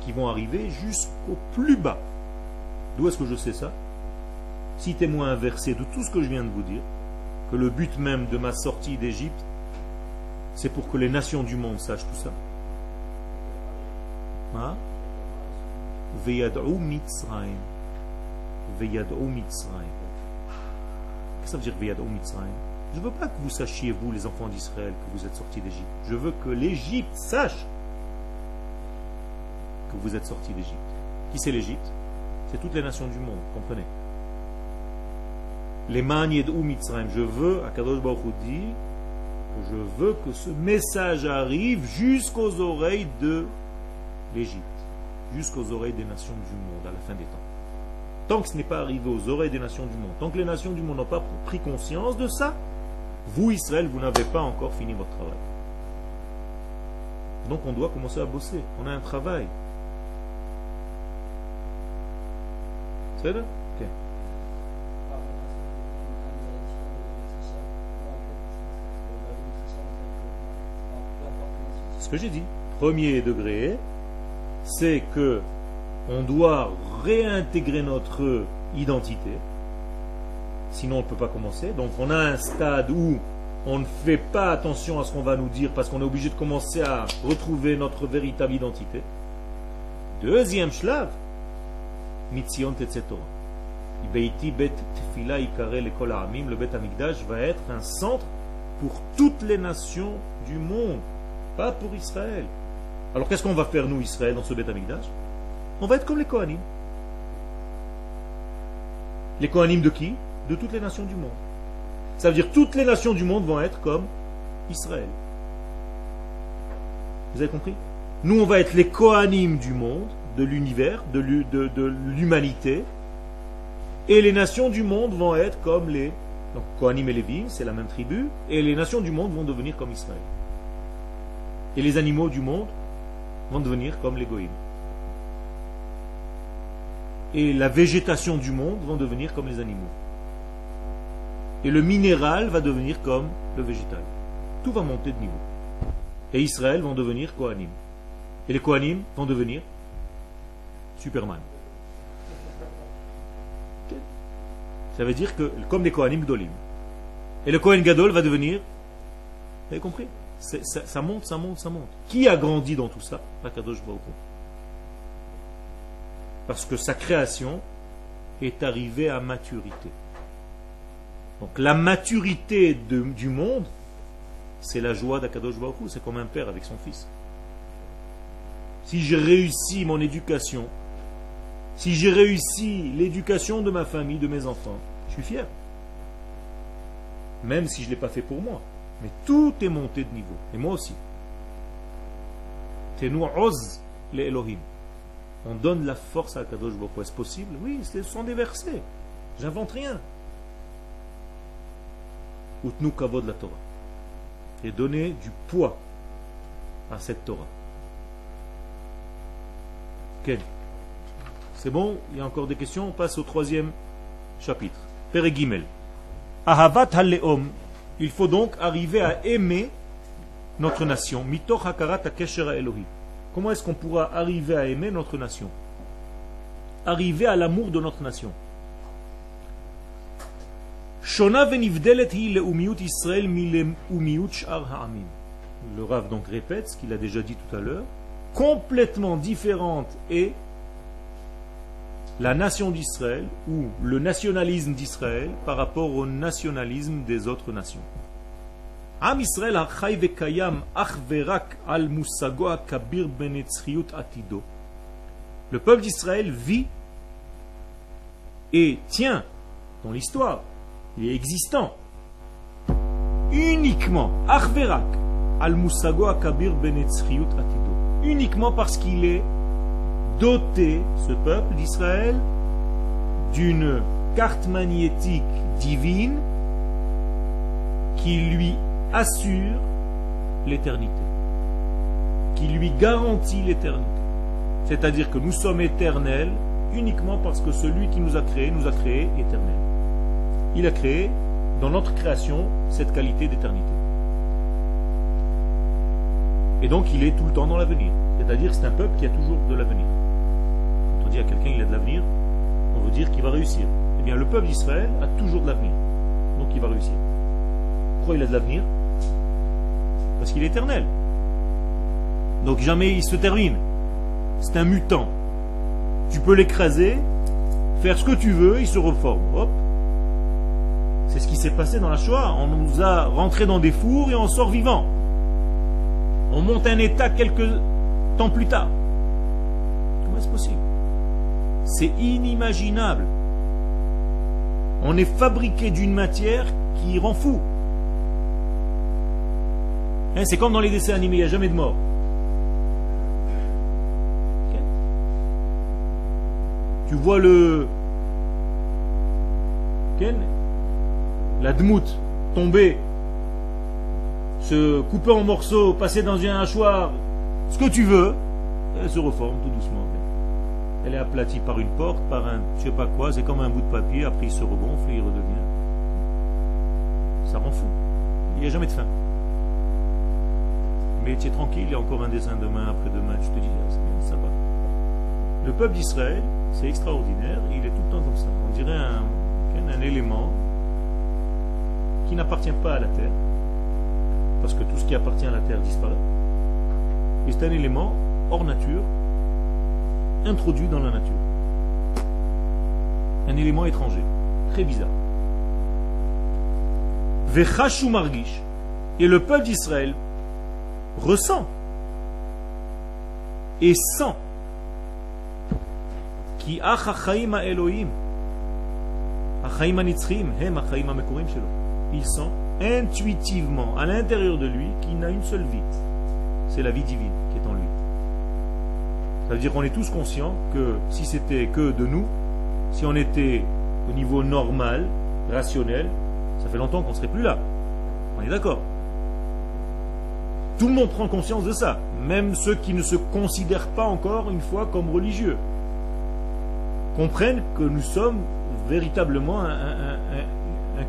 qui vont arriver jusqu'au plus bas. D'où est-ce que je sais ça? Si témoin inversé de tout ce que je viens de vous dire, que le but même de ma sortie d'Égypte, c'est pour que les nations du monde sachent tout ça. Hein? Qu'est-ce que ça veut dire Veyad'u Mitzrayim? Je ne veux pas que vous sachiez, vous, les enfants d'Israël, que vous êtes sortis d'Égypte. Je veux que l'Égypte sache que vous êtes sortis d'Égypte. Qui c'est l'Égypte? C'est toutes les nations du monde, comprenez Les Manied ou Mitzrayim. Je veux, Akadosh Baruch que je veux que ce message arrive jusqu'aux oreilles de l'Égypte, jusqu'aux oreilles des nations du monde à la fin des temps. Tant que ce n'est pas arrivé aux oreilles des nations du monde, tant que les nations du monde n'ont pas pris conscience de ça, vous, Israël, vous n'avez pas encore fini votre travail. Donc on doit commencer à bosser. On a un travail. C'est là Ce que j'ai dit. Premier degré, c'est que on doit réintégrer notre identité. Sinon, on ne peut pas commencer. Donc, on a un stade où on ne fait pas attention à ce qu'on va nous dire parce qu'on est obligé de commencer à retrouver notre véritable identité. Deuxième shlav, mitzion tetzetora. Beiti bet tefila ikare lekol le bet amigdash va être un centre pour toutes les nations du monde, pas pour Israël. Alors qu'est-ce qu'on va faire nous Israël dans ce bet amigdash On va être comme les Kohanim. Les Kohanim de qui? De toutes les nations du monde. Ça veut dire toutes les nations du monde vont être comme Israël. Vous avez compris? Nous, on va être les Kohanim du monde, de l'univers, de l'humanité, et les nations du monde vont être comme les. Donc, Kohanim et Lévim, c'est la même tribu, et les nations du monde vont devenir comme Israël. Et les animaux du monde vont devenir comme les et la végétation du monde vont devenir comme les animaux. Et le minéral va devenir comme le végétal. Tout va monter de niveau. Et Israël vont devenir Kohanim. Et les Kohanim vont devenir Superman. Ça veut dire que, comme les Kohanim Gdolim. Et le Kohen Gadol va devenir. Vous avez compris? Ça, monte, ça monte, ça monte. Qui a grandi dans tout ça? Akadosh Baruch parce que sa création est arrivée à maturité. Donc la maturité du monde, c'est la joie d'Akadosh Baruch c'est comme un père avec son fils. Si j'ai réussi mon éducation, si j'ai réussi l'éducation de ma famille, de mes enfants, je suis fier. Même si je ne l'ai pas fait pour moi. Mais tout est monté de niveau. Et moi aussi. Tenu oz les Elohim on donne la force à Kadosh Baruch Est-ce possible? Oui, ce sont des versets. J'invente rien. Utnu kavod la Torah. Et donner du poids à cette Torah. Ok. C'est bon? Il y a encore des questions? On passe au troisième chapitre. Père. Ahavat. Il faut donc arriver à aimer notre nation. Comment est-ce qu'on pourra arriver à aimer notre nation? Arriver à l'amour de notre nation. Le Rav donc répète ce qu'il a déjà dit tout à l'heure. Complètement différente est la nation d'Israël ou le nationalisme d'Israël par rapport au nationalisme des autres nations. Am Israël. Le peuple d'Israël vit et tient dans l'histoire, il est existant uniquement achverak al kabir atido. Uniquement parce qu'il est doté, ce peuple d'Israël, d'une carte magnétique divine qui lui assure l'éternité, qui lui garantit l'éternité. C'est-à-dire que nous sommes éternels uniquement parce que celui qui nous a créés nous a créés éternels. Il a créé dans notre création cette qualité d'éternité. Et donc il est tout le temps dans l'avenir. C'est-à-dire c'est un peuple qui a toujours de l'avenir. On dit à quelqu'un il a de l'avenir, on veut dire qu'il va réussir. Eh bien le peuple d'Israël a toujours de l'avenir. Donc il va réussir. Pourquoi il a de l'avenir? Parce qu'il est éternel. Donc jamais il se termine. C'est un mutant. Tu peux l'écraser, faire ce que tu veux, il se reforme. Hop. C'est ce qui s'est passé dans la Shoah. On nous a rentré dans des fours et on sort vivant. On monte un État quelques temps plus tard. Comment est-ce possible? C'est inimaginable. On est fabriqué d'une matière qui rend fou. Hein, c'est comme dans les dessins animés, il n'y a jamais de mort. Tu vois le. La dmout tomber, se couper en morceaux, passer dans un hachoir, ce que tu veux, elle se reforme tout doucement. Elle est aplatie par une porte, par un je sais pas quoi, c'est comme un bout de papier, après il se regonfle et il redevient. Ça rend fou. Il n'y a jamais de fin. Mais tu es tranquille, il y a encore un dessin demain, après-demain, tu te dis, ah, bien, ça va. Le peuple d'Israël, c'est extraordinaire, il est tout le temps comme ça. On dirait un, un élément qui n'appartient pas à la terre, parce que tout ce qui appartient à la terre disparaît. Et c'est un élément hors nature, introduit dans la nature. Un élément étranger, très bizarre. Vechashu margish, et le peuple d'Israël ressent et sent qui Elohim, il sent intuitivement à l'intérieur de lui qu'il n'a une seule vie. C'est la vie divine Ça veut dire qu'on est tous conscients que si c'était que de nous, si on était au niveau normal, rationnel, ça fait longtemps qu'on ne serait plus là. On est d'accord Tout le monde prend conscience de ça, même ceux qui ne se considèrent pas encore une fois comme religieux comprennent que nous sommes véritablement un, un,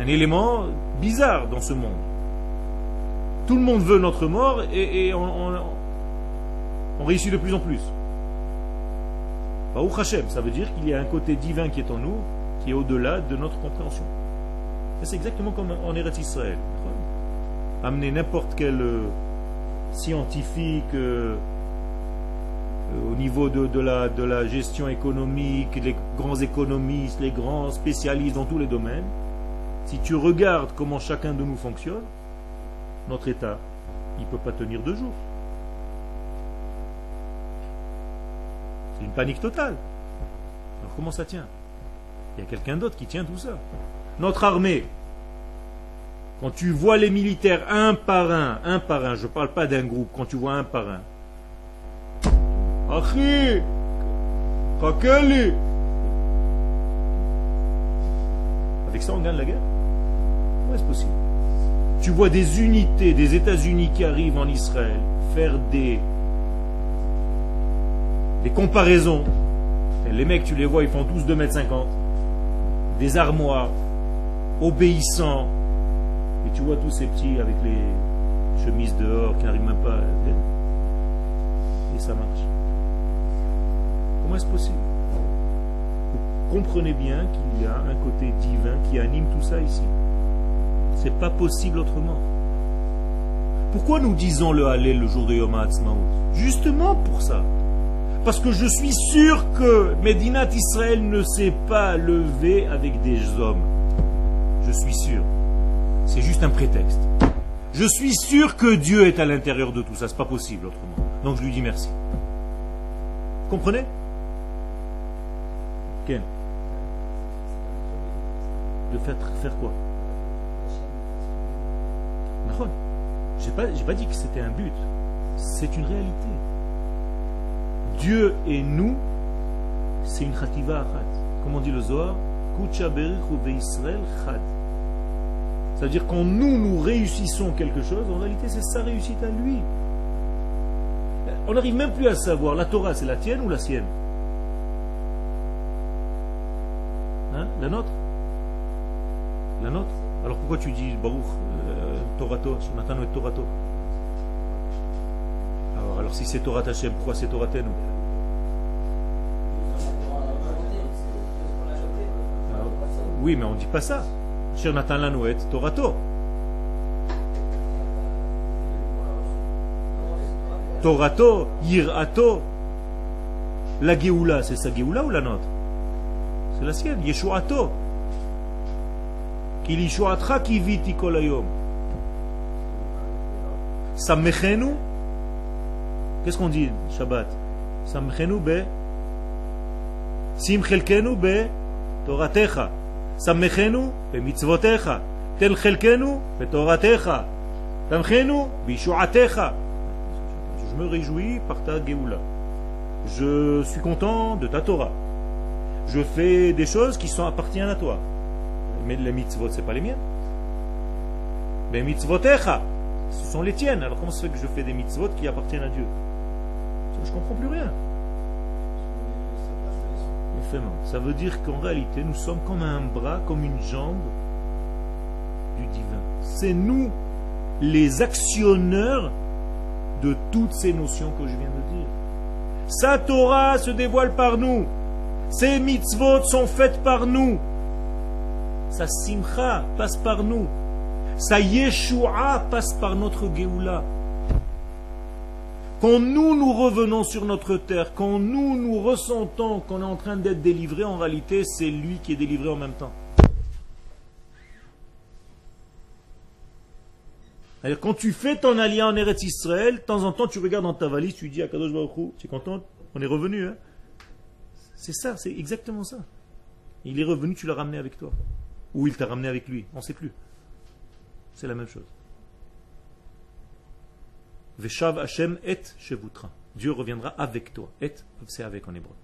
un élément bizarre dans ce monde. Tout le monde veut notre mort et, on, réussit de plus en plus. ça veut dire qu'il y a un côté divin qui est en nous, qui est au-delà de notre compréhension. C'est exactement comme en Eretz Israël. Amener n'importe quel euh, scientifique, euh, euh, au niveau de, la, de la gestion économique, les grands économistes, les grands spécialistes dans tous les domaines, si tu regardes comment chacun de nous fonctionne, notre État, il ne peut pas tenir deux jours. Une panique totale. Alors comment ça tient? Il y a quelqu'un d'autre qui tient tout ça. Notre armée, quand tu vois les militaires un par un, un par un, je ne parle pas d'un groupe, quand tu vois un par un, Avec ça, on gagne la guerre? Comment est-ce possible. Tu vois des unités des États-Unis qui arrivent en Israël faire des, des comparaisons. Les mecs, tu les vois, ils font tous 2,50 m. Des armoires, obéissants. Et tu vois tous ces petits avec les chemises dehors qui n'arrivent même pas. Et ça marche. Comment est-ce possible? Vous comprenez bien qu'il y a un côté divin qui anime tout ça ici. C'est pas possible autrement. Pourquoi nous disons le Hallel le jour de Yom HaAtzmaut? Justement pour ça. Parce que je suis sûr que Medinat Israël ne s'est pas levé avec des hommes. Je suis sûr. C'est juste un prétexte. Je suis sûr que Dieu est à l'intérieur de tout ça. C'est pas possible autrement. Donc je lui dis merci. Comprenez? De faire, faire quoi? Je n'ai pas, pas dit que c'était un but. C'est une réalité. Dieu et nous, c'est une khativa Comme on dit le Zohar, Ça veut dire quand nous, nous réussissons quelque chose, en réalité, c'est sa réussite à lui. On n'arrive même plus à savoir, la Torah, c'est la tienne ou la sienne? Hein? La nôtre? La nôtre? Alors pourquoi tu dis Baruch euh, Torato, et Torato si c'est Torah Hashem, pourquoi c'est Torah Tenu Oui, mais on ne dit pas ça. Shonatan Lanouet, Torato. Torato, Yirato. La Géoula, c'est sa Géoula ou la nôtre? C'est la sienne, Yeshuato. Qu'il Yeshuatra ki viti kolayom. Samechenu. Qu'est-ce qu'on dit Shabbat? Samechenu be. Simchelkenu be Toratecha. Samechenu be mitzvotecha. Tel chelkenu be Toratecha. Tamchenu be. Je me réjouis par ta Géoula. Je suis content de ta Torah. Je fais des choses qui sont appartiennent à toi. Mais les mitzvot, ce pas les miennes. Mitzvotecha, ce sont les tiennes. Alors comment se fait que je fais des mitzvot qui appartiennent à Dieu? Je ne comprends plus rien. Ça veut dire qu'en réalité, nous sommes comme un bras, comme une jambe du divin. C'est nous les actionneurs de toutes ces notions que je viens de dire. Sa Torah se dévoile par nous. Ses mitzvot sont faites par nous. Sa simcha passe par nous. Sa yeshua passe par notre geoula. Quand nous nous revenons sur notre terre, quand nous nous ressentons qu'on est en train d'être délivré, en réalité c'est lui qui est délivré en même temps. Alors, quand tu fais ton allié en Eretz Israël, de temps en temps, tu regardes dans ta valise, tu dis à Kadosh Baruch tu es content? On est revenu. Hein? C'est ça, c'est exactement ça. Il est revenu, tu l'as ramené avec toi. Ou il t'a ramené avec lui, on ne sait plus. C'est la même chose. Veshav Hashem et Shevutra. Dieu reviendra avec toi. Et, c'est avec en hébreu.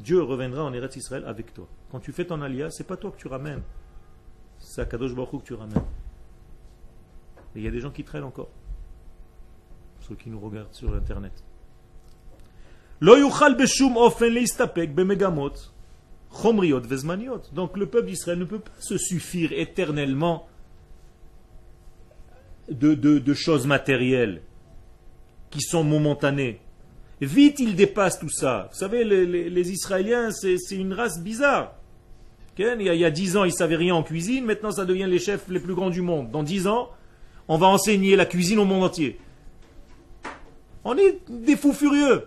Dieu reviendra en Eretz Israël avec toi. Quand tu fais ton allié, c'est pas toi que tu ramènes. C'est à Kadosh Baruch que tu ramènes. Et il y a des gens qui traînent encore. Ceux qui nous regardent sur Internet. Donc le peuple d'Israël ne peut pas se suffire éternellement de, choses matérielles qui sont momentanées. Vite, ils dépassent tout ça. Vous savez, les, Israéliens, c'est une race bizarre. Il y, a, il y a dix ans, ils ne savaient rien en cuisine. Maintenant, ça devient les chefs les plus grands du monde. Dans dix ans, on va enseigner la cuisine au monde entier. On est des fous furieux.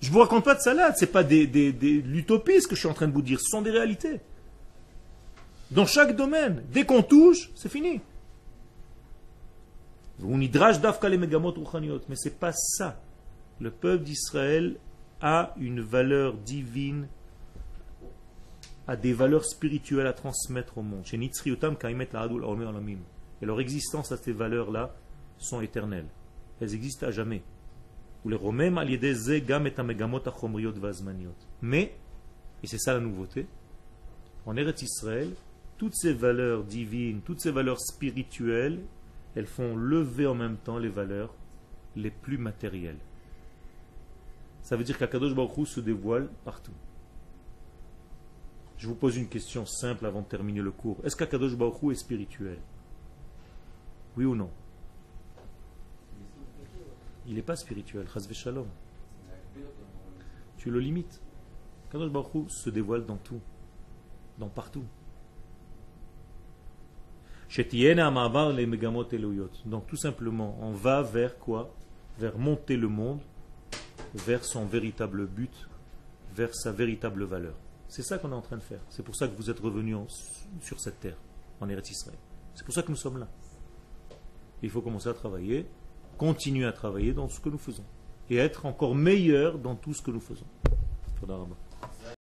Je vous raconte pas de salade, c'est pas des, des, l'utopie ce que je suis en train de vous dire, ce sont des réalités. Dans chaque domaine, dès qu'on touche, c'est fini. Mais c'est pas ça. Le peuple d'Israël a une valeur divine a des valeurs spirituelles à transmettre au monde. Et leur existence à ces valeurs-là sont éternelles. Elles existent à jamais. Mais, et c'est ça la nouveauté, en Eretz Israël, toutes ces valeurs divines, toutes ces valeurs spirituelles, elles font lever en même temps les valeurs les plus matérielles. Ça veut dire qu'Akadosh Baruch se dévoile partout. Je vous pose une question simple avant de terminer le cours. Est-ce qu'Akadosh Baruch est spirituel? Oui ou non? Il n'est pas spirituel, Shalom. Tu le limites. Akadosh Baruch se dévoile dans tout, dans partout. Donc tout simplement, on va vers quoi? Vers monter le monde, vers son véritable but, vers sa véritable valeur. C'est ça qu'on est en train de faire. C'est pour ça que vous êtes revenus sur cette terre, en Eretz Israël. C'est pour ça que nous sommes là. Il faut commencer à travailler, continuer à travailler dans ce que nous faisons, et être encore meilleur dans tout ce que nous faisons.